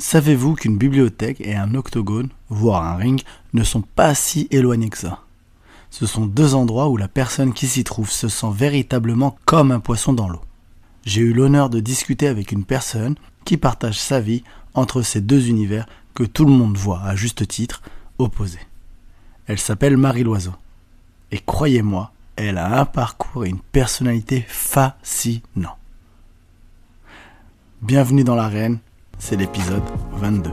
Savez-vous qu'une bibliothèque et un octogone, voire un ring, ne sont pas si éloignés que ça? Ce sont deux endroits où la personne qui s'y trouve se sent véritablement comme un poisson dans l'eau. J'ai eu l'honneur de discuter avec une personne qui partage sa vie entre ces deux univers que tout le monde voit à juste titre opposés. Elle s'appelle Marie Loiseau. Et croyez-moi, elle a un parcours et une personnalité fascinants. Bienvenue dans l'arène, c'est l'épisode 22.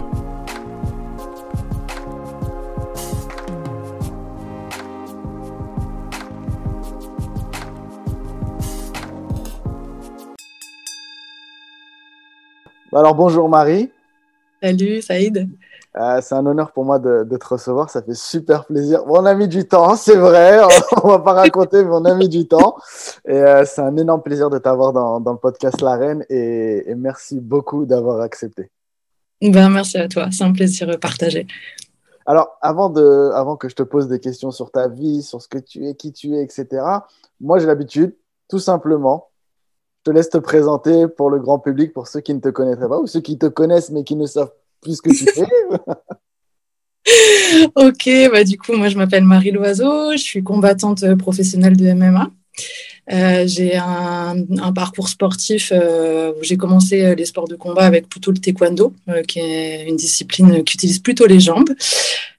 Alors bonjour Marie. Salut Saïd. Euh, c'est un honneur pour moi de, te recevoir, ça fait super plaisir. on a mis du temps, c'est vrai, on va pas raconter, mais on a mis du temps. Et euh, c'est un énorme plaisir de t'avoir dans, le podcast La Reine et, merci beaucoup d'avoir accepté. Ben, merci à toi, c'est un plaisir partagé. Alors, avant, de, avant que je te pose des questions sur ta vie, sur ce que tu es, qui tu es, etc., moi j'ai l'habitude, tout simplement, je te laisse te présenter pour le grand public, pour ceux qui ne te connaîtraient pas ou ceux qui te connaissent mais qui ne savent plus que tu fais. ok, bah du coup, moi je m'appelle Marie Loiseau, je suis combattante professionnelle de MMA. Euh, j'ai un, parcours sportif euh, où j'ai commencé euh, les sports de combat avec plutôt le taekwondo, qui est une discipline qui utilise plutôt les jambes.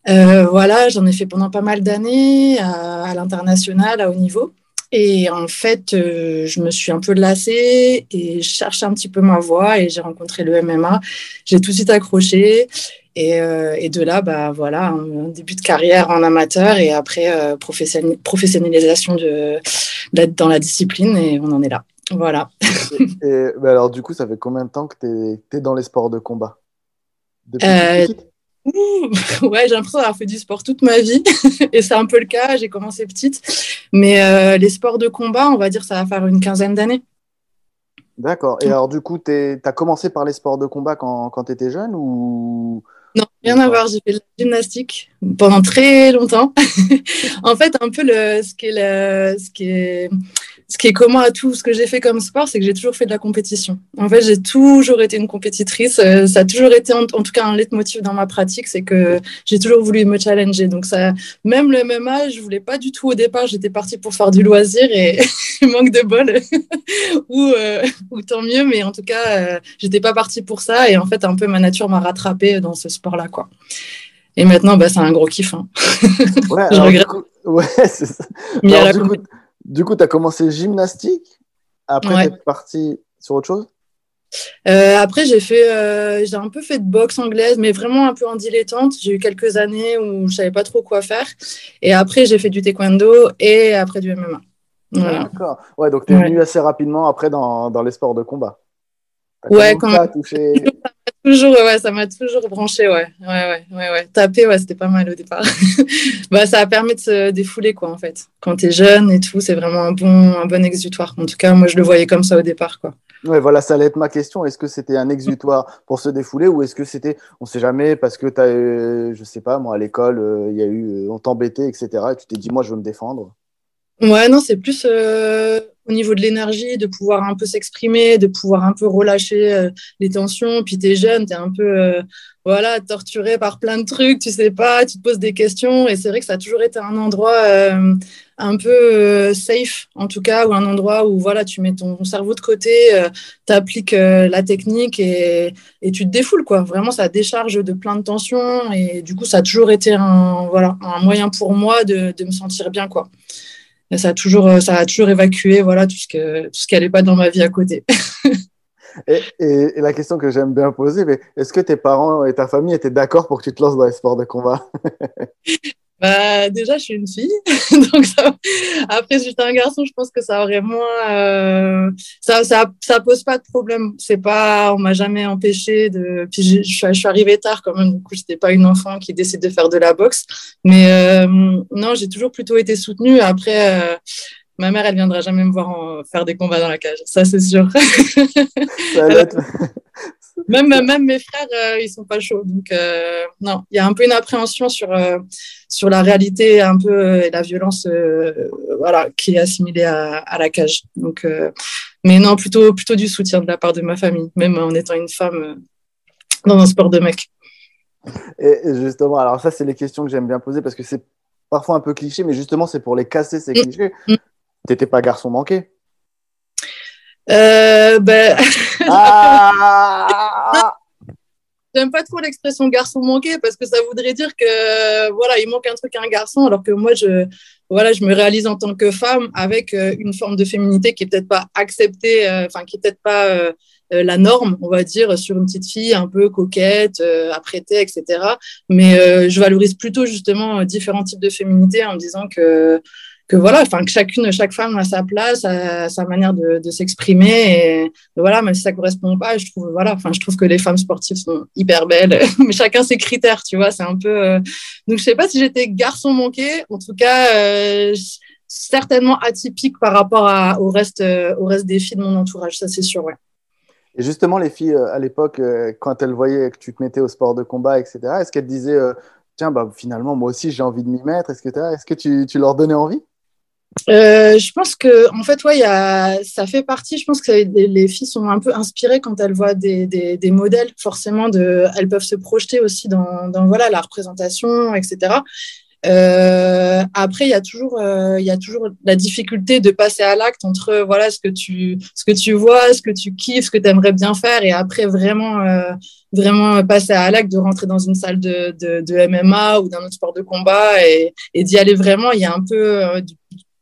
voilà, j'en ai fait pendant pas mal d'années à l'international, à haut niveau. Et en fait, euh, je me suis un peu lassée et je cherchais un petit peu ma voie et j'ai rencontré le MMA. J'ai tout de suite accroché. Et, euh, et, de là, bah, voilà, un début de carrière en amateur et après euh, professionnalisation de, d'être dans la discipline et on en est là. Voilà. et, alors, du coup, ça fait combien de temps que tu es, dans les sports de combat? Ouais, j'ai l'impression d'avoir fait du sport toute ma vie. et c'est un peu le cas. J'ai commencé petite. Mais euh, les sports de combat, on va dire, ça va faire une quinzaine d'années. D'accord. Et alors, du coup, tu as commencé par les sports de combat quand, quand tu étais jeune ou? Non, rien à voir. J'ai fait de la gymnastique pendant très longtemps. en fait, un peu le, ce qui est, le, ce qui est ce qui est commun à tout ce que j'ai fait comme sport, c'est que j'ai toujours fait de la compétition. En fait, j'ai toujours été une compétitrice. Euh, ça a toujours été, en, tout cas, un leitmotiv dans ma pratique, c'est que j'ai toujours voulu me challenger. Donc, ça, même le même âge, je voulais pas du tout au départ. J'étais partie pour faire du loisir et manque de bol, ou, euh, ou, tant mieux. Mais en tout cas, euh, j'étais pas partie pour ça. Et en fait, un peu ma nature m'a rattrapée dans ce sport-là, quoi. Et maintenant, bah, c'est un gros kiff. Hein. Ouais, je regrette. ouais, c'est ça. Du coup, tu as commencé gymnastique. Après, tu es parti sur autre chose? Euh, après, j'ai fait, euh, j'ai un peu fait de boxe anglaise, mais vraiment un peu en dilettante. J'ai eu quelques années où je savais pas trop quoi faire. Et après, j'ai fait du taekwondo et après du MMA. D'accord. Ouais, donc tu es venu assez rapidement après dans, dans les sports de combat. ouais, quand même. Touché... toujours, ouais, ça m'a toujours branché, ouais. Ouais, ouais, ouais, Taper, ouais, c'était pas mal au départ. bah, ça a permis de se défouler, quoi, en fait. Quand tu es jeune et tout, c'est vraiment un bon, un bon exutoire. En tout cas, moi, je le voyais comme ça au départ, quoi. Ouais, voilà, ça allait être ma question. Est-ce que c'était un exutoire pour se défouler ou est-ce que c'était, on sait jamais, parce que tu as, euh, je sais pas, moi, à l'école, euh, il y a eu, euh, on t'embêtait, etc. Et tu t'es dit, moi, je veux me défendre? Ouais, non, c'est plus au niveau de l'énergie, de pouvoir un peu s'exprimer, de pouvoir un peu relâcher euh, les tensions. Puis tu es jeune, tu es un peu euh, voilà, torturé par plein de trucs, tu sais pas, tu te poses des questions. Et c'est vrai que ça a toujours été un endroit euh, un peu safe, en tout cas, ou un endroit où voilà, tu mets ton cerveau de côté, tu appliques la technique et, et, tu te défoules. Quoi. Vraiment, ça décharge de plein de tensions. Et du coup, ça a toujours été un, voilà, un moyen pour moi de, de me sentir bien. quoi ça a toujours, euh, ça a toujours évacué voilà, tout ce, que, tout ce qui n'allait pas dans ma vie à côté. et, et, la question que j'aime bien poser, est-ce que tes parents et ta famille étaient d'accord pour que tu te lances dans les sports de combat? Bah, déjà, je suis une fille. Donc, ça... après, si j'étais un garçon, je pense que ça aurait moins. Euh... Ça, ça, ça, pose pas de problème. C'est pas. On m'a jamais empêché de. Puis, je, je, suis arrivée tard quand même. Du coup, j'étais pas une enfant qui décide de faire de la boxe. Mais euh... non, j'ai toujours plutôt été soutenue. Après, euh, ma mère, elle viendra jamais me voir en... faire des combats dans la cage. Ça, c'est sûr. même, même mes frères, euh, ils sont pas chauds. Donc, euh, non, il y a un peu une appréhension sur, euh, sur la réalité un peu et la violence voilà, qui est assimilée à, à la cage. Donc, mais non, plutôt, plutôt du soutien de la part de ma famille, même en étant une femme. dans un sport de mec. Et justement, alors ça, c'est les questions que j'aime bien poser parce que c'est parfois un peu cliché, mais justement, c'est pour les casser ces mm. clichés. Tu T'étais pas garçon manqué? Euh, ben... ah J'aime pas trop l'expression garçon manqué parce que ça voudrait dire que voilà, il manque un truc à un garçon, alors que moi, je, voilà, je me réalise en tant que femme avec euh, une forme de féminité qui est peut-être pas acceptée, euh, enfin, qui est peut-être pas euh, la norme, on va dire, sur une petite fille un peu coquette, apprêtée, etc. Mais je valorise plutôt justement différents types de féminité en me disant que que voilà, enfin que chacune, chaque femme a sa place, sa manière de, s'exprimer. Et voilà, même si ça correspond pas, je trouve voilà, enfin je trouve que les femmes sportives sont hyper belles, mais chacun ses critères, tu vois. C'est un peu. Euh, donc je sais pas si j'étais garçon manqué. En tout cas, euh, certainement atypique par rapport au reste, euh, au reste des filles de mon entourage. Ça c'est sûr, ouais. Et justement, les filles à l'époque, quand elles voyaient que tu te mettais au sport de combat, etc., est-ce qu'elles disaient tiens, bah, finalement, moi aussi, j'ai envie de m'y mettre Est-ce que, est -ce que tu, tu leur donnais envie? Euh, je pense que, en fait, ouais, ça fait partie. Je pense que les filles sont un peu inspirées quand elles voient des, modèles. Forcément, elles peuvent se projeter aussi dans, voilà, la représentation, etc. Euh, après, il y a toujours, euh, il y a toujours la difficulté de passer à l'acte entre voilà ce que tu, vois, ce que tu kiffes, ce que tu aimerais bien faire, et après vraiment, vraiment passer à l'acte de rentrer dans une salle de, MMA ou d'un autre sport de combat et, et d'y aller vraiment. Il y a un peu du,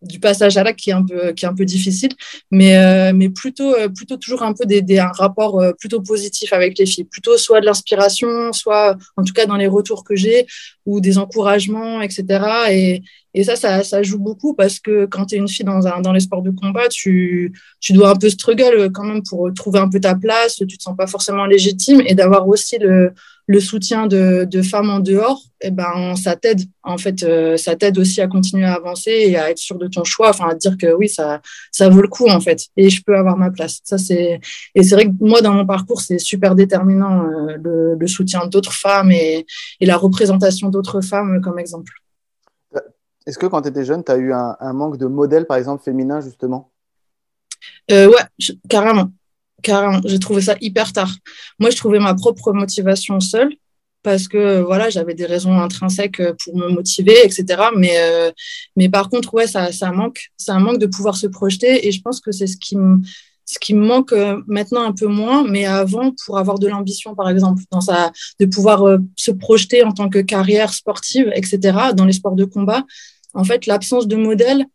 du passage à l'acte qui est un peu qui est un peu difficile mais euh, mais plutôt euh, plutôt toujours un peu des, des, un rapport euh, plutôt positif avec les filles. Plutôt soit de l'inspiration soit en tout cas dans les retours que j'ai ou des encouragements etc et, et ça, ça, joue beaucoup parce que quand tu es une fille dans un dans les sports de combat tu tu dois un peu struggle quand même pour trouver un peu ta place tu te sens pas forcément légitime et d'avoir aussi le le soutien de, de, femmes en dehors, eh ben, ça t'aide. En fait, euh, ça t'aide aussi à continuer à avancer et à être sûr de ton choix, enfin, à dire que oui, ça, ça vaut le coup, en fait, et je peux avoir ma place. Ça, et c'est vrai que moi, dans mon parcours, c'est super déterminant, euh, le, le, soutien d'autres femmes et, la représentation d'autres femmes comme exemple. Est-ce que quand tu étais jeune, tu as eu un, manque de modèles, par exemple, féminins, justement? Euh, Ouais, carrément carrément. J'ai trouvé ça hyper tard. Moi, je trouvais ma propre motivation seule parce que voilà, j'avais des raisons intrinsèques pour me motiver, etc. Mais, euh, mais par contre, ouais, ça, ça manque. Un manque de pouvoir se projeter et je pense que c'est ce qui me ce qui me manque euh, maintenant un peu moins, mais avant, pour avoir de l'ambition, par exemple, dans de pouvoir euh, se projeter en tant que carrière sportive, etc., dans les sports de combat, en fait, l'absence de modèle,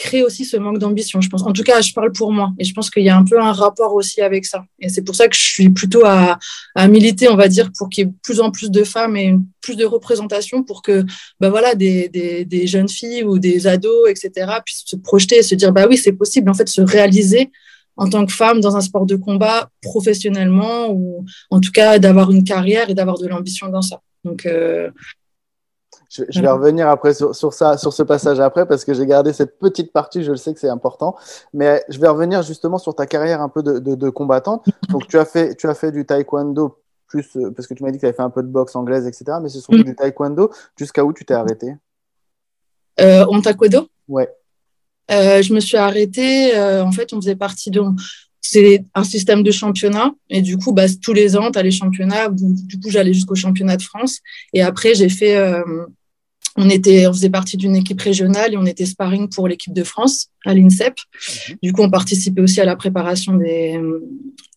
crée aussi ce manque d'ambition, je pense. En tout cas, je parle pour moi. Et je pense qu'il y a un peu un rapport aussi avec ça. Et c'est pour ça que je suis plutôt à, militer, on va dire, pour qu'il y ait plus en plus de femmes et plus de représentation pour que bah voilà, des, jeunes filles ou des ados, etc., puissent se projeter et se dire, bah oui, c'est possible, en fait, se réaliser en tant que femme dans un sport de combat professionnellement ou en tout cas d'avoir une carrière et d'avoir de l'ambition dans ça. Donc, euh, je, vais revenir après sur, ça, sur ce passage après, parce que j'ai gardé cette petite partie, je le sais que c'est important. Mais je vais revenir justement sur ta carrière un peu de, de, combattante. Donc, tu as, fait, tu as fait du taekwondo, plus, euh, parce que tu m'as dit que tu avais fait un peu de boxe anglaise, etc. Mais c'est surtout mm. du taekwondo. Jusqu'à où tu t'es arrêté? Euh, En taekwondo? Ouais. Euh, je me suis arrêtée. Euh, en fait, on faisait partie de c'est un système de championnat. Et du coup, bah, tous les ans, tu as les championnats. Du coup, j'allais jusqu'au championnat de France. Et après, j'ai fait euh, on, était, on faisait partie d'une équipe régionale et on était sparring pour l'équipe de France à l'INSEP. Mhm. Du coup, on participait aussi à la préparation des,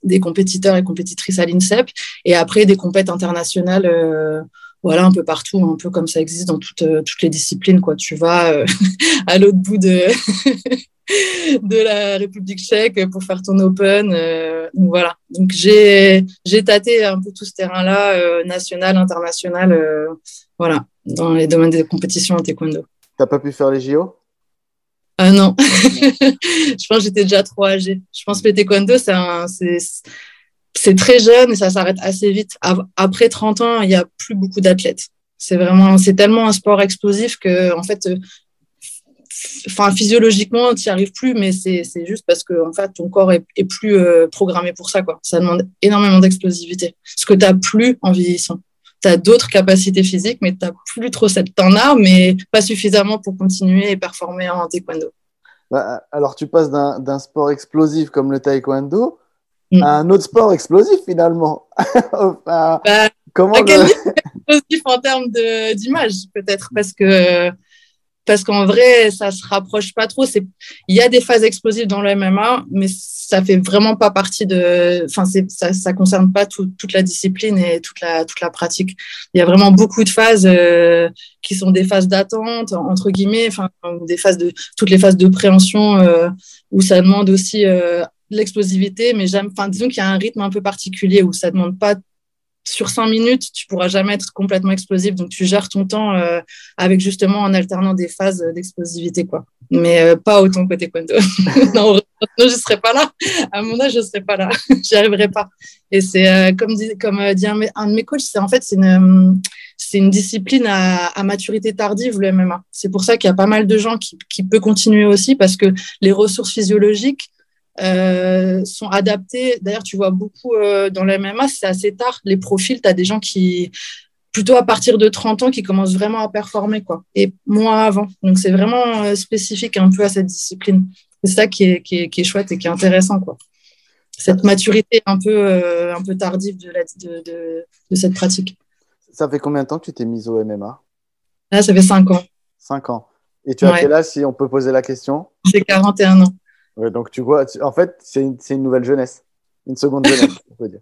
des compétiteurs et compétitrices à l'INSEP. Et après, des compètes internationales, euh, voilà, un peu partout, un peu comme ça existe dans toutes, euh, toutes les disciplines. Quoi. Tu vas euh, à l'autre bout de, de la République tchèque pour faire ton Open. voilà. Donc j'ai tâté un peu tout ce terrain-là, national, international. Voilà dans les domaines des compétitions en taekwondo. T'as pas pu faire les JO Ah non, je pense que j'étais déjà trop âgée. Je pense que le taekwondo, c'est très jeune et ça s'arrête assez vite. Après 30 ans, il n'y a plus beaucoup d'athlètes. C'est vraiment, c'est tellement un sport explosif que, en fait, enfin, physiologiquement, tu n'y arrives plus, mais c'est juste parce que, en fait, ton corps est, est plus euh, programmé pour ça, quoi. Ça demande énormément d'explosivité. Ce que tu n'as plus en vieillissant tu as d'autres capacités physiques, mais tu n'as plus trop cette. temps as, mais pas suffisamment pour continuer et performer en taekwondo. Bah, alors, tu passes d'un sport explosif comme le taekwondo mm. un autre sport explosif finalement. bah, comment explosif en termes d'image peut-être? Parce que parce qu'en vrai, ça se rapproche pas trop. C'est, il y a des phases explosives dans le MMA, mais ça fait vraiment pas partie de, enfin, ça, ça concerne pas toute la discipline et toute la, toute la pratique. Il y a vraiment beaucoup de phases euh, qui sont des phases d'attente, entre guillemets, enfin, des phases de, toutes les phases de préhension euh, où ça demande aussi euh, l'explosivité, mais j'aime, enfin, disons qu'il y a un rythme un peu particulier où ça demande pas sur cinq minutes, tu pourras jamais être complètement explosif. Donc, tu gères ton temps euh, avec justement en alternant des phases d'explosivité, quoi. Mais euh, pas autant côté Kwando. non, je serais pas là. À mon âge, je serais pas là. J'y arriverais pas. Et c'est euh, comme dit, comme dit un, de mes coachs, c'est en fait c'est une c'est une discipline à, à, maturité tardive le MMA. C'est pour ça qu'il y a pas mal de gens qui qui peuvent continuer aussi parce que les ressources physiologiques euh, sont adaptés. D'ailleurs, tu vois beaucoup euh, dans le MMA, c'est assez tard. Les profils, tu as des gens qui, plutôt à partir de 30 ans, qui commencent vraiment à performer, quoi, et moins avant. Donc, c'est vraiment euh, spécifique un peu à cette discipline. C'est ça qui est, qui, est, qui est, chouette et qui est intéressant, quoi. Cette maturité un peu, un peu tardive de, la, de, de, de, cette pratique. Ça fait combien de temps que tu t'es mise au MMA Là, ça fait 5 ans. 5 ans. Et tu as quel âge, si on peut poser la question? J'ai 41 ans donc tu vois, en fait, c'est une, nouvelle jeunesse, une seconde jeunesse, on peut dire.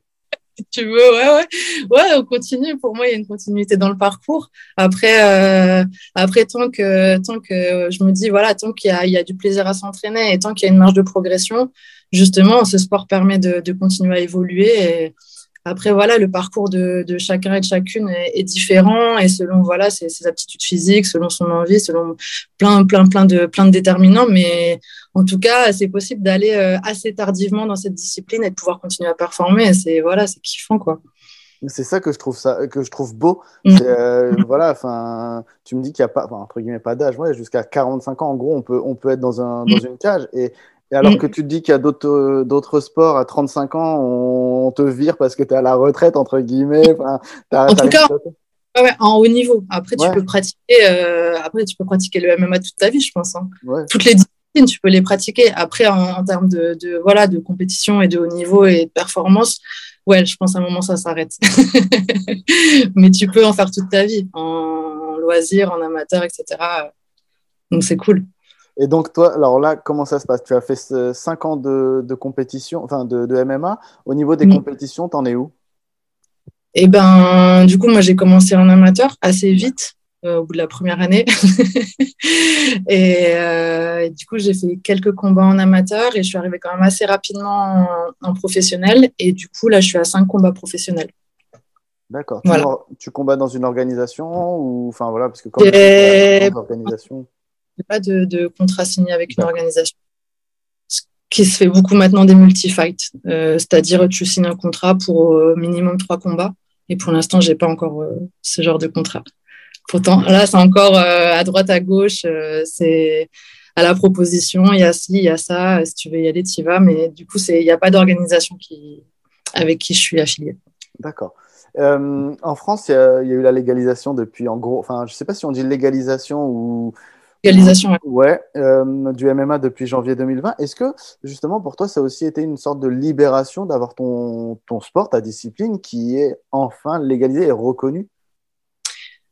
tu veux, ouais, ouais. Ouais, on continue. Pour moi, il y a une continuité dans le parcours. Après, euh, après tant, que, tant que je me dis, voilà, tant qu'il y, a du plaisir à s'entraîner et tant qu'il y a une marge de progression, justement, ce sport permet de, continuer à évoluer. Après, voilà, le parcours de, de chacun et de chacune est, est, différent et selon voilà ses, ses, aptitudes physiques, selon son envie, selon plein, plein, plein de, plein de déterminants. Mais en tout cas, c'est possible d'aller euh, assez tardivement dans cette discipline et de pouvoir continuer à performer. C'est voilà, c'est kiffant quoi. C'est ça que je trouve ça que je trouve beau. Mm. Euh, voilà, enfin, tu me dis qu'il n'y a pas, entre guillemets, pas d'âge. Ouais, jusqu'à 45 ans, en gros, on peut, on peut être dans un, dans mm. une cage et et alors mm. que tu te dis qu'il y a d'autres, d'autres sports à 35 ans, on, te vire parce que tu es à la retraite, entre guillemets. en tout cas, ouais, en haut niveau. Après, tu peux pratiquer, euh, après, tu peux pratiquer le MMA toute ta vie, je pense. Hein. Toutes les disciplines, tu peux les pratiquer. Après, en, termes de, de, voilà, de compétition et de haut niveau et de performance, ouais, je pense à un moment, ça s'arrête. Mais tu peux en faire toute ta vie, en loisir, en amateur, etc. Donc, c'est cool. Et donc, toi, alors là, comment ça se passe? Tu as fait 5 ans de, de, compétition, enfin de, de, MMA. Au niveau des compétitions, t'en es où? Eh ben, du coup, moi, j'ai commencé en amateur assez vite, euh, au bout de la première année. Euh, et, du coup, j'ai fait quelques combats en amateur et je suis arrivée quand même assez rapidement en, professionnel. Et du coup, là, je suis à 5 combats professionnels. D'accord. Tu, combats dans une organisation ou enfin voilà parce que quand et... organisation pas de, de, contrat signé avec une organisation. Ce qui se fait beaucoup maintenant des multi-fights. Euh, c'est-à-dire, tu signes un contrat pour euh, minimum trois combats. Et pour l'instant, j'ai pas encore euh, ce genre de contrat. Pourtant, là, c'est encore à droite, à gauche. c'est à la proposition. Il y a ci, il y a ça. Si tu veux y aller, tu y vas. Mais du coup, il n'y a pas d'organisation qui, avec qui je suis affiliée. D'accord. en France, il y, a, eu la légalisation depuis, en gros, enfin, je ne sais pas si on dit légalisation ou Ouais, euh, du MMA depuis janvier 2020. Est-ce que justement pour toi, ça a aussi été une sorte de libération d'avoir ton, ton sport, ta discipline qui est enfin légalisée et reconnue?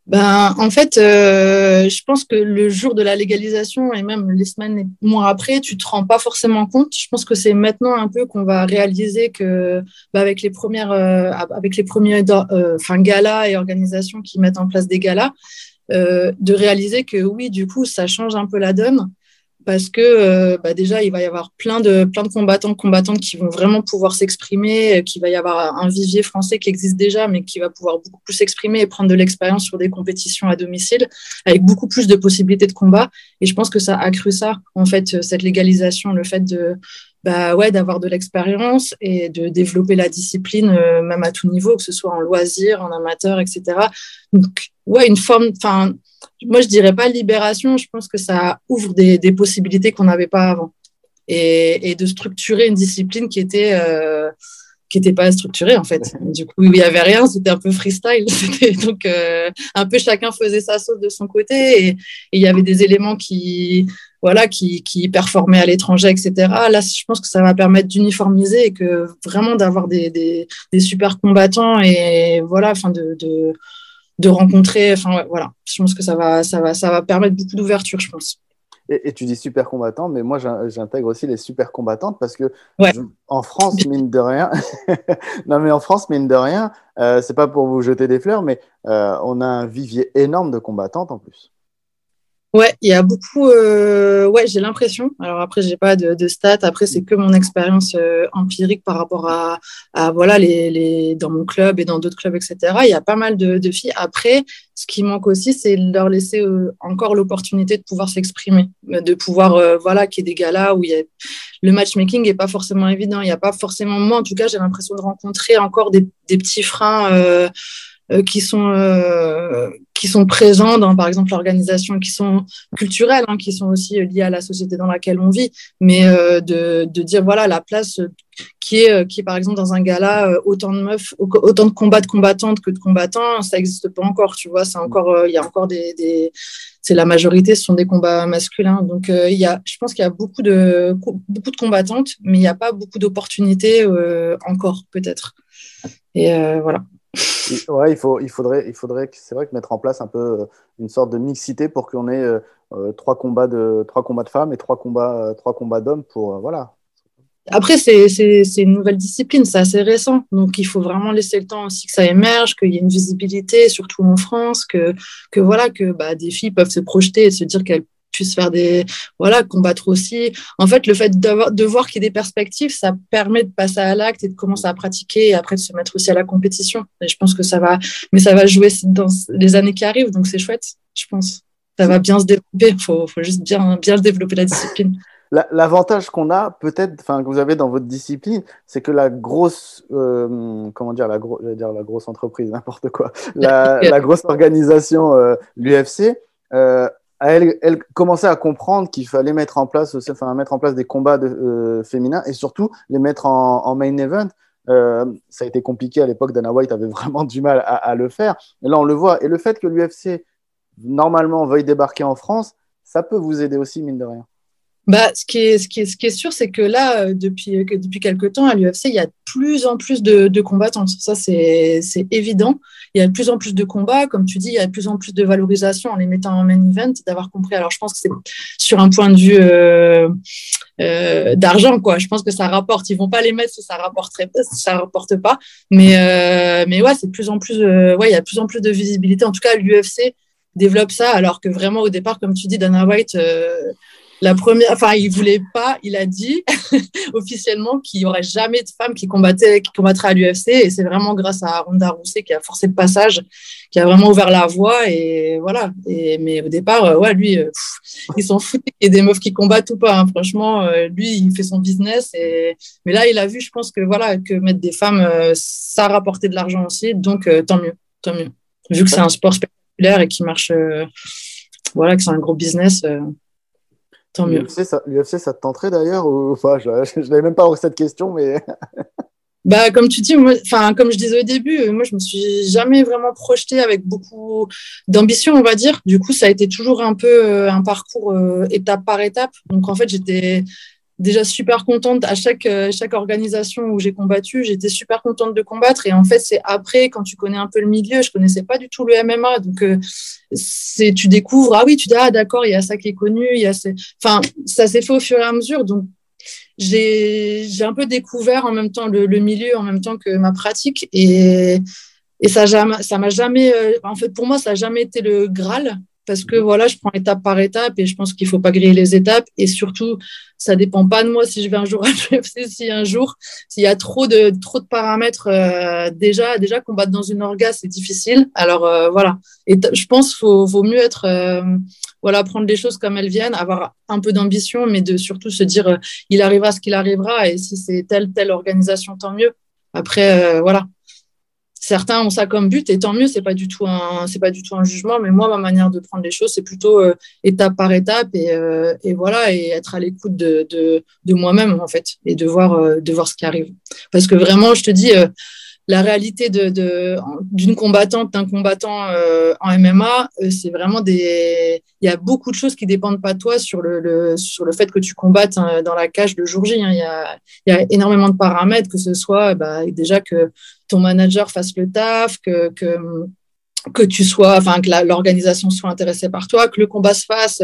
Ben, en fait, euh, je pense que le jour de la légalisation et même les semaines et mois après, tu te rends pas forcément compte. Je pense que c'est maintenant un peu qu'on va réaliser que ben, avec les premières, euh, avec les premiers, enfin galas et organisations qui mettent en place des galas, euh, de réaliser que oui, du coup, ça change un peu la donne parce que euh, bah déjà, il va y avoir plein de, plein de combattants, combattantes qui vont vraiment pouvoir s'exprimer, euh, qu'il va y avoir un vivier français qui existe déjà, mais qui va pouvoir beaucoup plus s'exprimer et prendre de l'expérience sur des compétitions à domicile, avec beaucoup plus de possibilités de combat. Et je pense que ça a accru ça, en fait, cette légalisation, le fait de, bah ouais, d'avoir de l'expérience et de développer la discipline, euh, même à tout niveau, que ce soit en loisir, en amateur, etc. Donc, ouais, une forme, enfin, moi, je dirais pas libération, je pense que ça ouvre des, des possibilités qu'on n'avait pas avant. Et, et, de structurer une discipline qui était, euh, qui n'était pas structurée, en fait. Du coup, il n'y avait rien, c'était un peu freestyle. Donc, euh, un peu chacun faisait sa sauce de son côté et il y avait des éléments qui, voilà, qui, qui performaient à l'étranger, etc. Là, je pense que ça va permettre d'uniformiser et que vraiment d'avoir des, des, des, super combattants et voilà, enfin de, de, de, rencontrer, enfin voilà, je pense que ça va, ça va, ça va permettre beaucoup d'ouverture, je pense. Et, tu dis super combattant, mais moi j'intègre aussi les super combattantes parce que en France, mine de rien, non mais en France, mine de rien, euh, c'est pas pour vous jeter des fleurs, mais euh, on a un vivier énorme de combattantes en plus. Ouais, il y a beaucoup. Euh, ouais, j'ai l'impression. Alors après, j'ai pas de, de, stats. Après, c'est que mon expérience euh, empirique par rapport à, à voilà les, les, dans mon club et dans d'autres clubs, etc. Il y a pas mal de, de filles. Après, ce qui manque aussi, c'est leur laisser euh, encore l'opportunité de pouvoir s'exprimer, de pouvoir euh, voilà qu'il y ait des galas où il y a le matchmaking est pas forcément évident. Il n'y a pas forcément moi, en tout cas, j'ai l'impression de rencontrer encore des, des petits freins. Euh, euh, qui sont euh, qui sont présents dans par exemple l'organisation qui sont culturelles hein, qui sont aussi liées à la société dans laquelle on vit. Mais euh, de, dire voilà la place qui est qui est par exemple dans un gala autant de meufs autant de combats de combattantes que de combattants ça n'existe pas encore tu vois. C'est encore il y a encore des, des c'est la majorité ce sont des combats masculins. Donc il y a je pense qu'il y a beaucoup de beaucoup de combattantes mais il n'y a pas beaucoup d'opportunités encore peut-être. Et voilà ouais, il, faudrait, que mettre en place un peu euh, une sorte de mixité pour qu'on ait euh, euh, trois, combats de, femmes et trois combats, d'hommes pour. voilà. Après, c'est une nouvelle discipline, c'est assez récent. Donc, il faut vraiment laisser le temps aussi que ça émerge, qu'il y ait une visibilité, surtout en France, que, que voilà, que bah, des filles peuvent se projeter et se dire qu'elles puisse faire des voilà combattre aussi. En fait le fait de voir qu'il y ait des perspectives ça permet de passer à l'acte et de commencer à pratiquer et après de se mettre aussi à la compétition. Et je pense que ça va mais ça va jouer dans les années qui arrivent donc c'est chouette je pense. Ça va bien se développer faut faut juste bien bien développer la discipline. L'avantage qu'on a, peut-être, enfin, que vous avez dans votre discipline, c'est que la grosse, euh, comment dire, la, gros, dire la grosse entreprise, n'importe quoi, la, la, grosse organisation, euh, l'UFC, euh, elle, commençait à comprendre qu'il fallait mettre en place, enfin, mettre en place des combats euh, féminins et surtout les mettre en, main event. Euh, ça a été compliqué à l'époque. Dana White avait vraiment du mal à, à, le faire. Et là, on le voit. Et le fait que l'UFC, normalement, veuille débarquer en France, ça peut vous aider aussi, mine de rien. Bah, ce, qui est, ce, qui est, ce qui est sûr, c'est que là, euh, depuis, que depuis quelques temps, à l'UFC, il y a de plus en plus de, combattantes. Ça, c'est évident. Il y a de plus en plus de combats. Comme tu dis, il y a de plus en plus de valorisation en les mettant en main event, d'avoir compris. Alors, je pense que c'est sur un point de vue euh, euh, d'argent, quoi. Je pense que ça rapporte. Ils vont pas les mettre si ça rapporterait si ça rapporte pas. Mais, euh, mais ouais, c'est de plus en plus, euh, ouais, il y a de plus en plus de visibilité. En tout cas, l'UFC développe ça, alors que vraiment, au départ, comme tu dis, Dana White, la première, enfin, il voulait pas, il a dit officiellement qu'il y aurait jamais de femme qui combattait, qui combattrait à l'UFC. Et c'est vraiment grâce à Ronda Rousset qui a forcé le passage, qui a vraiment ouvert la voie. Et voilà. Et, mais au départ, euh, ouais, lui, euh, ils s'en foutent qu'il y ait des meufs qui combattent ou pas. Hein. Franchement, euh, lui, il fait son business. Et, mais là, il a vu, je pense que voilà, que mettre des femmes, ça rapportait de l'argent aussi. Donc, tant mieux, tant mieux. Vu que c'est un sport spectaculaire et qui marche, voilà, que c'est un gros business. Tant mieux. L'UFC, ça, ça, te tenterait d'ailleurs ou... enfin, Je n'avais même pas cette question, mais. bah, comme tu dis, moi, comme je disais au début, moi, je me suis jamais vraiment projetée avec beaucoup d'ambition, on va dire. Du coup, ça a été toujours un peu euh, un parcours euh, étape par étape. Donc, en fait, j'étais déjà super contente à chaque, euh, chaque organisation où j'ai combattu. J'étais super contente de combattre. Et en fait, c'est après, quand tu connais un peu le milieu, je connaissais pas du tout le MMA. Donc, euh, c'est, tu découvres, ah oui, tu dis, ah d'accord, il y a ça qui est connu. Il y a Enfin, ça s'est fait au fur et à mesure. Donc, j'ai, j'ai un peu découvert en même temps le, le, milieu, en même temps que ma pratique. Et, et ça, ça m'a jamais, euh, en fait, pour moi, ça n'a jamais été le Graal parce que voilà, je prends étape par étape et je pense qu'il faut pas griller les étapes et surtout, ça dépend pas de moi si je vais un jour à l'UFC, si un jour, s'il y a trop de trop de paramètres euh, déjà déjà combattre dans une orga, c'est difficile. Alors euh, voilà, et je pense faut vaut mieux être euh, voilà, prendre les choses comme elles viennent, avoir un peu d'ambition mais de surtout se dire il arrivera ce qu'il arrivera et si c'est telle telle organisation tant mieux. Après voilà, certains ont ça comme but et tant mieux c'est pas du tout un pas du tout un jugement mais moi ma manière de prendre les choses c'est plutôt euh, étape par étape et, euh, et, voilà et être à l'écoute de moi-même en fait et de voir euh, de voir ce qui arrive. Parce que vraiment je te dis la réalité d'une combattante, d'un combattant euh, en MMA, euh, c'est vraiment des. Il y a beaucoup de choses qui dépendent pas de toi sur le, sur le fait que tu combattes hein, dans la cage le jour J. Hein. Il, y a, il, y a, énormément de paramètres, que ce soit bah, déjà que ton manager fasse le taf, que, que que tu sois, enfin que l'organisation soit intéressée par toi, que le combat se fasse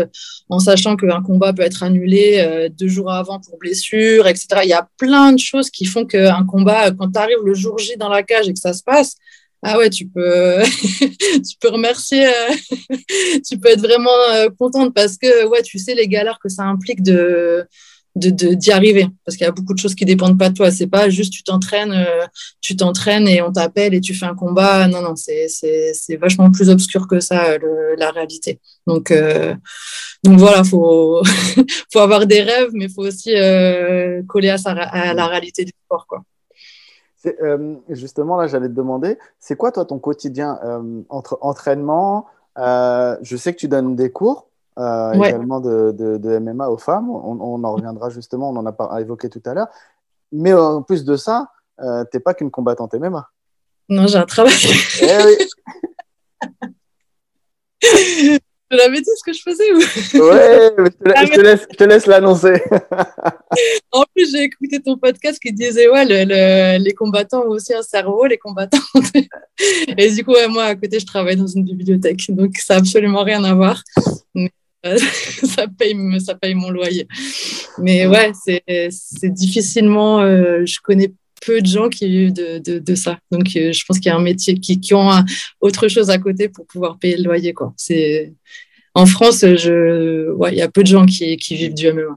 en sachant qu'un combat peut être annulé euh, deux jours avant pour blessure, etc. Il y a plein de choses qui font qu'un combat, quand tu arrives le jour J dans la cage et que ça se passe, ah ouais, tu peux, tu peux remercier, euh, tu peux être vraiment euh, contente parce que ouais, tu sais les galères que ça implique de d'y de, arriver. Parce qu'il y a beaucoup de choses qui dépendent pas de toi. C'est pas juste tu t'entraînes euh, tu t'entraînes et on t'appelle et tu fais un combat. Non non c'est c'est vachement plus obscur que ça le, la réalité. Donc euh, donc voilà faut faut avoir des rêves mais faut aussi euh, coller à, sa, à la réalité du sport quoi. Euh, justement là j'allais te demander c'est quoi toi ton quotidien entre entraînement? Je sais que tu donnes des cours euh, également de, de, MMA aux femmes. On, en reviendra justement, on en a pas évoqué tout à l'heure. Mais en plus de ça, euh, tu n'es pas qu'une combattante MMA. Non, j'ai un travail. Eh oui. Je l'avais dit ce que je faisais ou... Ouais, je, te, laisse, je te laisse l'annoncer. en plus, j'ai écouté ton podcast qui disait ouais, le, les combattants ont aussi un cerveau, les combattants. Et du coup, moi, à côté, je travaille dans une bibliothèque. Donc, ça n'a absolument rien à voir. ça, paye, ça paye mon loyer. Mais ouais, c'est difficilement. Euh, je connais peu de gens qui vivent de, de, de ça. Donc, euh, je pense qu'il y a un métier qui, qui ont autre chose à côté pour pouvoir payer le loyer. Quoi. En France, je, ouais, il y a peu de gens qui, qui vivent du MMA.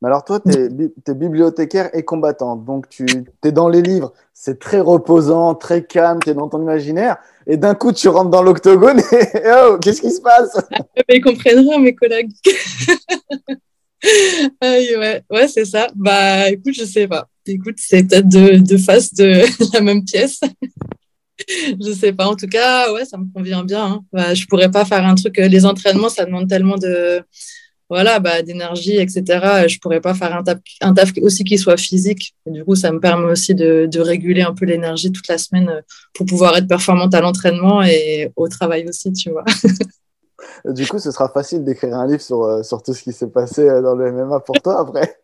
Mais alors, toi, tu es, bibliothécaire et combattante. Donc, tu es dans les livres. C'est très reposant, très calme, tu es dans ton imaginaire. Et d'un coup, tu rentres dans l'octogone et oh, qu'est-ce qui se passe? Ils comprennent rien, mes collègues. ouais, ouais c'est ça. Bah, écoute, je sais pas. Écoute, c'est peut-être deux, faces de la même pièce. je sais pas. En tout cas, ouais, ça me convient bien. Hein. Bah, je pourrais pas faire un truc. Les entraînements, ça demande tellement de voilà, bah, d'énergie, etc. Je pourrais pas faire un taf, un taf aussi qui soit physique. du coup, ça me permet aussi de, de réguler un peu l'énergie toute la semaine euh, pour pouvoir être performante à l'entraînement et au travail aussi, tu vois. Du coup, ce sera facile d'écrire un livre sur, euh, sur tout ce qui s'est passé euh, dans le MMA pour toi après.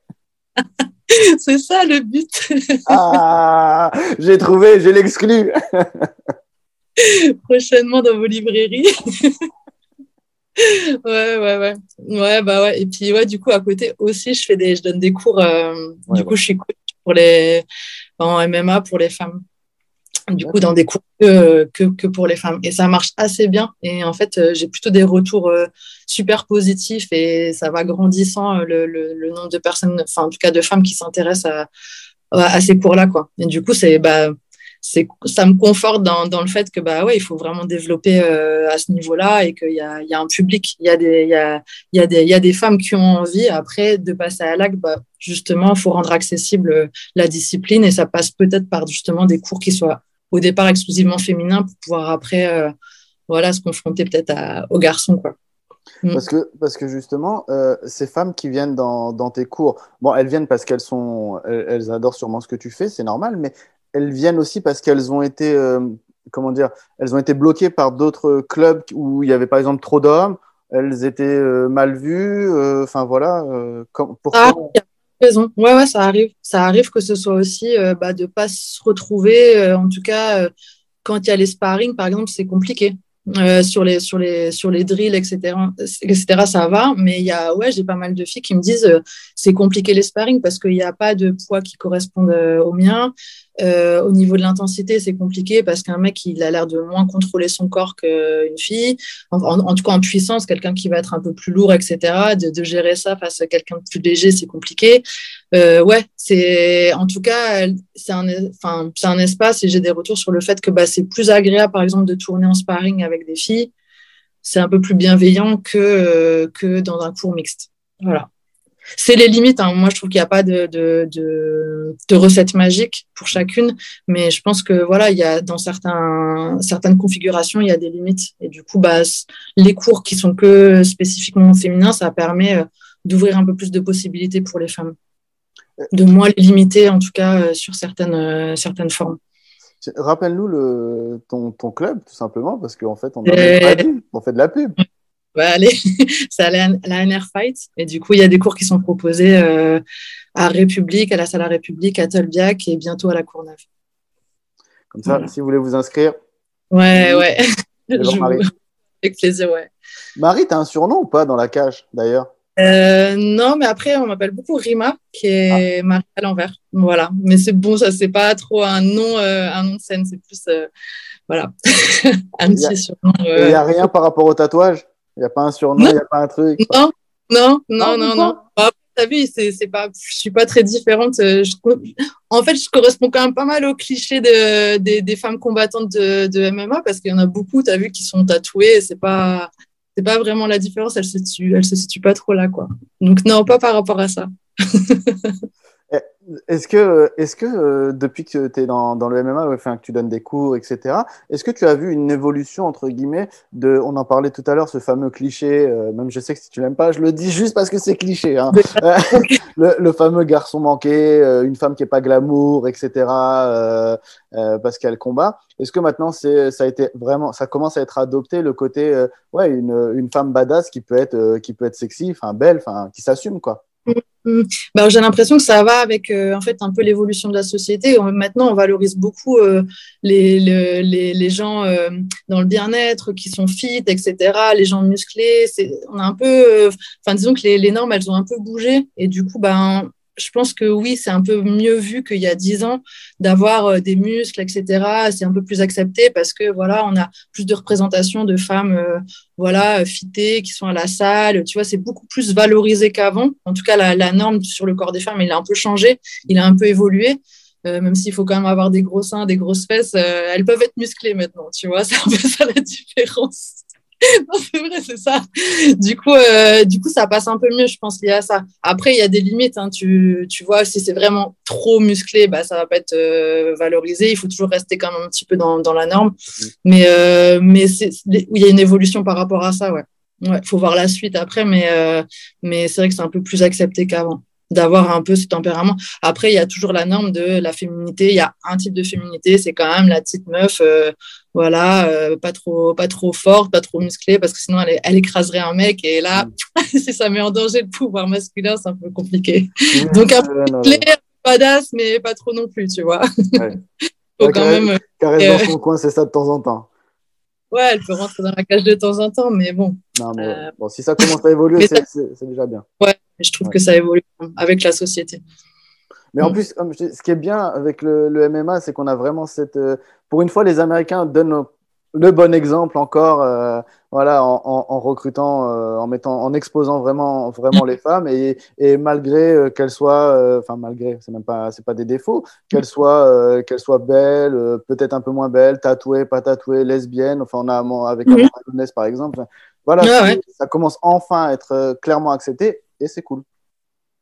C'est ça le but. ah, j'ai trouvé, j'ai l'exclu. Prochainement dans vos librairies ouais, ouais, ouais. Ouais, bah ouais. Et puis, ouais, du coup, à côté aussi, je fais des, je donne des cours. Euh, du coup, je suis coach pour les, en MMA pour les femmes. Du coup, dans des cours que, que, que, pour les femmes. Et ça marche assez bien. Et en fait, euh, j'ai plutôt des retours euh, super positifs et ça va grandissant le, le, le, nombre de personnes, enfin, en tout cas, de femmes qui s'intéressent à, à ces cours-là, quoi. Et du coup, c'est, bah, c'est ça me conforte dans, le fait que bah ouais il faut vraiment développer euh, à ce niveau-là et qu'il y a, un public il y a des il y a, y a y a des femmes qui ont envie après de passer à l'acte bah justement faut rendre accessible euh, la discipline et ça passe peut-être par justement des cours qui soient au départ exclusivement féminins pour pouvoir après euh, voilà se confronter peut-être aux garçons quoi mm. parce que, parce que justement, ces femmes qui viennent dans, dans, tes cours, bon, elles viennent parce qu'elles sont, elles, adorent sûrement ce que tu fais, c'est normal, mais elles viennent aussi parce qu'elles ont été, euh, comment dire, elles ont été bloquées par d'autres clubs où il y avait par exemple trop d'hommes. Elles étaient euh, mal vues. Euh, enfin voilà. pourquoi ah, raison. Ouais, ouais, ça arrive. Ça arrive que ce soit aussi bah, de pas se retrouver. en tout cas, quand il y a les sparring, par exemple, c'est compliqué. Euh, sur les sur les sur les drills etc etc ça va mais il y a ouais j'ai pas mal de filles qui me disent euh, c'est compliqué les sparring parce qu'il n'y a pas de poids qui correspondent euh, au mien euh, au niveau de l'intensité c'est compliqué parce qu'un mec il a l'air de moins contrôler son corps qu'une fille en, en, tout cas en puissance quelqu'un qui va être un peu plus lourd etc de, gérer ça face à quelqu'un de plus léger c'est compliqué ouais c'est en tout cas c'est un enfin c'est un espace et j'ai des retours sur le fait que bah, c'est plus agréable par exemple de tourner en sparring avec avec des filles, c'est un peu plus bienveillant que, euh, que dans un cours mixte. Voilà. C'est les limites. Hein. Moi, je trouve qu'il n'y a pas de, de, de, recette magique pour chacune, mais je pense que voilà, il y a dans certains, certaines configurations, il y a des limites. Et du coup, bah, les cours qui sont que spécifiquement féminins, ça permet euh, d'ouvrir un peu plus de possibilités pour les femmes, de moins les limiter en tout cas euh, sur certaines, certaines formes. Rappelle-nous le, ton, ton, club, tout simplement, parce qu'en fait, on, a on fait de la pub. Bah, allez, c'est à la, NR Fight. Et du coup, il y a des cours qui sont proposés euh, à République, à la salle à République, à Tolbiac et bientôt à la Courneuve. Comme ça, si vous voulez vous inscrire. Ouais, ouais. Avec plaisir, ouais. Marie, tu as un surnom ou pas dans la cage, d'ailleurs? Euh, non, mais après, on m'appelle beaucoup Rima, qui est ah. Marie à l'envers. Voilà. Mais c'est bon, ça, c'est pas trop un nom, euh, un nom de scène, c'est plus, voilà, un petit surnom. Il n'y a rien par rapport au tatouage? Il n'y a pas un surnom, il n'y a pas un truc. Non, non, non, non, non. Bah, T'as vu, c'est pas, je suis pas très différente. Euh, en fait, je corresponds quand même pas mal au cliché de, des, femmes combattantes de, de MMA parce qu'il y en a beaucoup, tu as vu, qui sont tatouées. C'est pas, c'est pas vraiment la différence. Elle se situe, elle se situe pas trop là, quoi. Donc non, pas par rapport à ça. Est-ce que, est que euh, depuis que tu es dans, dans, le MMA, enfin, que tu donnes des cours, etc., est-ce que tu as vu une évolution, entre guillemets, de, on en parlait tout à l'heure, ce fameux cliché, euh, même je sais que si tu l'aimes pas, je le dis juste parce que c'est cliché, hein. euh, le, fameux garçon manqué, une femme qui n'est pas glamour, etc., parce qu'elle combat. Est-ce que maintenant, c'est, ça, a été vraiment, ça commence à être adopté, le côté, ouais, une, une, femme badass qui peut être, qui peut être sexy, enfin, belle, enfin, qui s'assume, quoi? Bah, j'ai l'impression que ça va avec euh, en fait un peu l'évolution de la société. Maintenant, on valorise beaucoup euh, les, les, les, gens euh, dans le bien-être qui sont fit, etc. Les gens musclés. On a un peu, enfin disons que les, les, normes elles ont un peu bougé et du coup, ben je pense que oui, c'est un peu mieux vu qu'il y a dix ans d'avoir euh, des muscles, etc. C'est un peu plus accepté parce que voilà, on a plus de représentation de femmes, euh, voilà, fitées qui sont à la salle. Tu vois, c'est beaucoup plus valorisé qu'avant. En tout cas, la, norme sur le corps des femmes, il a un peu changé, il a un peu évolué. Euh, même s'il faut quand même avoir des gros seins, des grosses fesses, elles peuvent être musclées maintenant, tu vois, c'est un peu ça la différence. non, c'est vrai, c'est ça. Du coup, euh, du coup, ça passe un peu mieux, je pense, lié à ça. Après, il y a des limites. Hein. Tu, tu, vois, si c'est vraiment trop musclé, bah, ça va pas être euh, valorisé. Il faut toujours rester quand même un petit peu dans, dans la norme. Mm. Mais, euh, mais il y a une évolution par rapport à ça, ouais. Ouais, faut voir la suite après, mais, mais c'est vrai que c'est un peu plus accepté qu'avant d'avoir un peu ce tempérament. Après, il y a toujours la norme de la féminité. Il y a un type de féminité, c'est quand même la petite meuf, euh, voilà, euh, pas trop, pas trop forte, pas trop musclée, parce que sinon elle, écraserait un mec. Et là, mm. si ça met en danger le pouvoir masculin, c'est un peu compliqué. Donc un peu clair, badass, mais pas trop non plus, tu vois. Ouais. Faut quand même. Caresse dans son coin, c'est ça de temps en temps. Ouais, elle peut rentrer dans la cage de temps en temps, mais bon. Non, mais euh, bon, si ça commence à évoluer, c'est déjà bien. Ouais, je trouve que ça évolue avec la société. Mais en mm. plus, ce qui est bien avec le, MMA, c'est qu'on a vraiment cette. Euh, pour une fois, les Américains donnent le bon exemple encore, euh, voilà, en, recrutant, euh, en mettant, en exposant vraiment, vraiment les femmes et, et malgré qu'elles soient, enfin malgré, c'est même pas, c'est pas des défauts, qu'elles soient, qu'elles soient belles, peut-être un peu moins belles, tatouées, pas tatouées, lesbiennes, enfin on a avec mm par exemple, voilà, ah ça commence enfin à être clairement accepté c'est cool.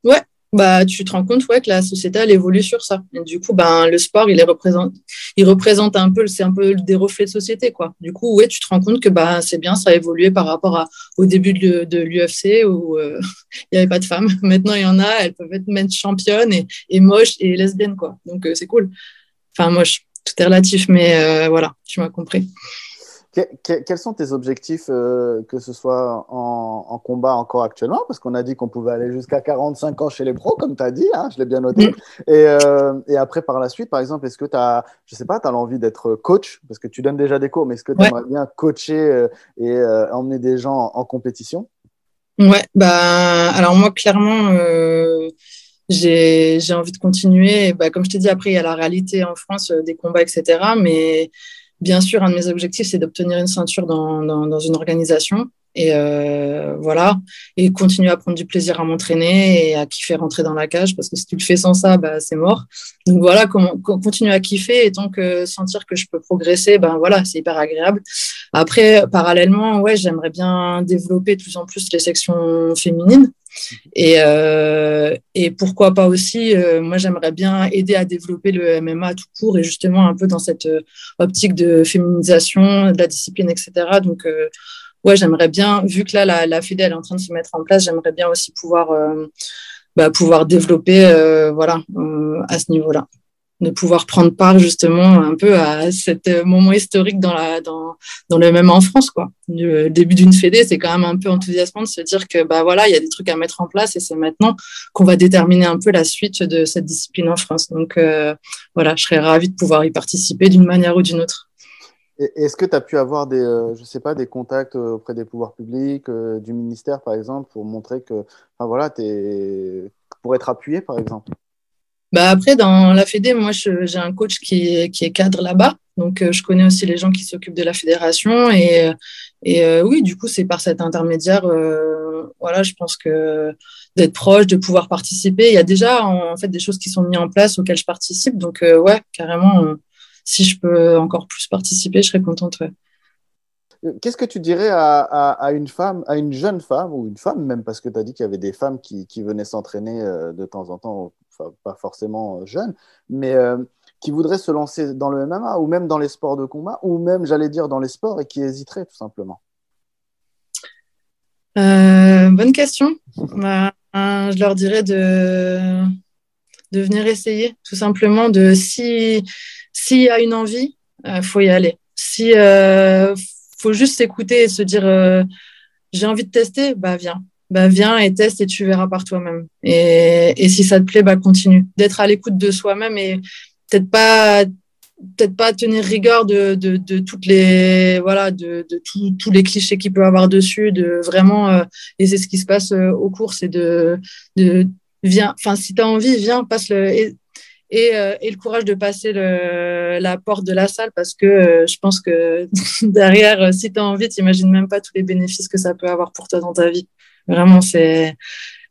Ouais, bah, tu te rends compte ouais, que la société, elle évolue sur ça. Et du coup, ben, le sport, il, représente, il représente un peu, c'est un peu des reflets de société. Quoi. Du coup, ouais, tu te rends compte que bah, c'est bien, ça a évolué par rapport au début de, l'UFC où euh, il n'y avait pas de femmes. Maintenant, il y en a, elles peuvent être même championnes et, et moches et lesbiennes. Quoi. Donc, euh, c'est cool. Enfin, moche, tout est relatif, mais euh, voilà, tu m'as compris quels sont tes objectifs, euh, que ce soit en, combat encore actuellement? Parce qu'on a dit qu'on pouvait aller jusqu'à 45 ans chez les pros, comme tu as dit, hein, je l'ai bien noté. Mm. Euh, et, après, par la suite, par exemple, est-ce que tu as, je sais pas, tu as l'envie d'être coach? Parce que tu donnes déjà des cours, mais est-ce que tu aimerais bien coacher euh, et emmener des gens en, compétition? Ouais, bah, alors moi, clairement, j'ai envie de continuer. Bah, comme je t'ai dit, après, il y a la réalité en France des combats, etc. Mais bien sûr, un de mes objectifs, c'est d'obtenir une ceinture dans, dans, une organisation. Et euh, voilà, et continuer à prendre du plaisir à m'entraîner et à kiffer rentrer dans la cage parce que si tu le fais sans ça, bah, c'est mort. Donc voilà, continuer à kiffer et tant que sentir que je peux progresser, ben voilà, c'est hyper agréable. Après, parallèlement, ouais, j'aimerais bien développer de plus en plus les sections féminines. Et, euh, et pourquoi pas aussi, euh, moi j'aimerais bien aider à développer le MMA tout court et justement un peu dans cette optique de féminisation de la discipline, etc. Donc ouais, j'aimerais bien, vu que là la, la est en train de se mettre en place, j'aimerais bien aussi pouvoir, bah, pouvoir développer voilà, à ce niveau-là. de pouvoir prendre part justement un peu à cet euh, moment historique dans, la, dans, dans le même en France. Quoi. Le début d'une fédé, c'est quand même un peu enthousiasmant de se dire que bah, voilà, il y a des trucs à mettre en place et c'est maintenant qu'on va déterminer un peu la suite de cette discipline en France. Donc euh, voilà, je serais ravie de pouvoir y participer d'une manière ou d'une autre. Est-ce que tu as pu avoir des, euh, je sais pas, des contacts auprès des pouvoirs publics, du ministère par exemple, pour montrer que, enfin voilà, es, pour être appuyé par exemple? Bah après, dans la Fédé, moi, j'ai un coach qui qui est cadre là-bas. Donc, euh, je connais aussi les gens qui s'occupent de la fédération. Et, et euh, oui, du coup, c'est par cet intermédiaire, euh, voilà, je pense que d'être proche, de pouvoir participer. Il y a déjà, en, fait, des choses qui sont mises en place auxquelles je participe. Donc, ouais, carrément, si je peux encore plus participer, je serais contente. Qu'est-ce que tu dirais à, à, une femme, à une jeune femme, ou une femme même, parce que tu as dit qu'il y avait des femmes qui, qui venaient s'entraîner de temps en temps pas forcément euh, jeune, mais euh, qui voudrait se lancer dans le MMA ou même dans les sports de combat ou même, j'allais dire, dans les sports et qui hésiterait tout simplement? Euh, Bonne question. Bah, je leur dirais de, de venir essayer, tout simplement. De si s'il y a une envie, il faut y aller. Si faut juste s'écouter et se dire j'ai envie de tester, bah viens bah, viens et teste et tu verras par toi-même. Et, et, si ça te plaît, bah, continue. D'être à l'écoute de soi-même et peut-être pas peut-être pas tenir rigueur de, de, toutes les voilà de, de tous les clichés qu'il peut avoir dessus de vraiment euh, et c'est ce qui se passe euh, au cours c'est de de viens enfin si tu as envie viens passe le et, et, euh, et, le courage de passer la porte de la salle parce que je pense que derrière si tu as envie tu n'imagines même pas tous les bénéfices que ça peut avoir pour toi dans ta vie Vraiment, c'est.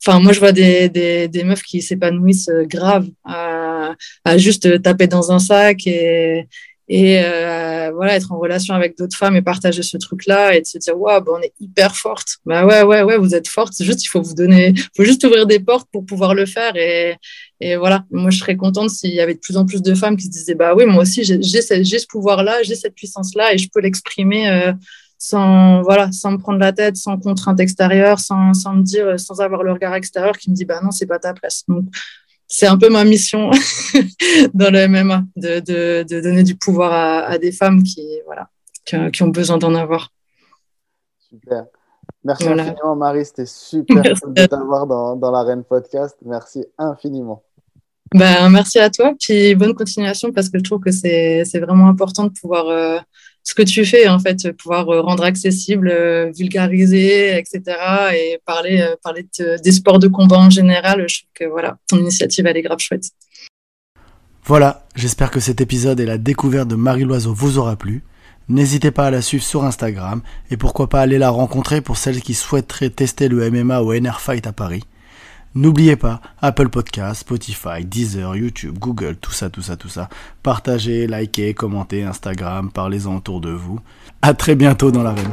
Enfin, moi, je vois des, des, meufs qui s'épanouissent euh, grave à, juste taper dans un sac et, euh, voilà, être en relation avec d'autres femmes et partager ce truc-là et de se dire, waouh, bah, on est hyper forte. Bah ouais, ouais, ouais, vous êtes forte. Juste, il faut vous donner, faut juste ouvrir des portes pour pouvoir le faire. Et, et voilà, moi, je serais contente s'il y avait de plus en plus de femmes qui se disaient, bah oui, moi aussi, j'ai ce, ce pouvoir-là, j'ai cette puissance-là et je peux l'exprimer. Euh, sans voilà sans me prendre la tête sans contrainte extérieure sans, sans me dire sans avoir le regard extérieur qui me dit bah non c'est pas ta place. Donc c'est un peu ma mission dans le MMA de, de, de donner du pouvoir à, à, des femmes qui voilà qui, ont besoin d'en avoir. Super. Merci infiniment Marie c'était super de t'avoir dans, dans l'arène podcast. Merci infiniment ben, merci à toi, puis bonne continuation parce que je trouve que c'est vraiment important de pouvoir euh, ce que tu fais, en fait, pouvoir euh, rendre accessible, euh, vulgariser, etc. et parler, des sports de combat en général. Je trouve que voilà, ton initiative, elle est grave chouette. Voilà, j'espère que cet épisode et la découverte de Marie Loiseau vous aura plu. N'hésitez pas à la suivre sur Instagram et pourquoi pas aller la rencontrer pour celles qui souhaiteraient tester le MMA au NR Fight à Paris. N'oubliez pas, Apple Podcast, Spotify, Deezer, YouTube, Google, tout ça, tout ça, tout ça. Partagez, likez, commentez, Instagram, parlez-en autour de vous. À très bientôt dans l'arène.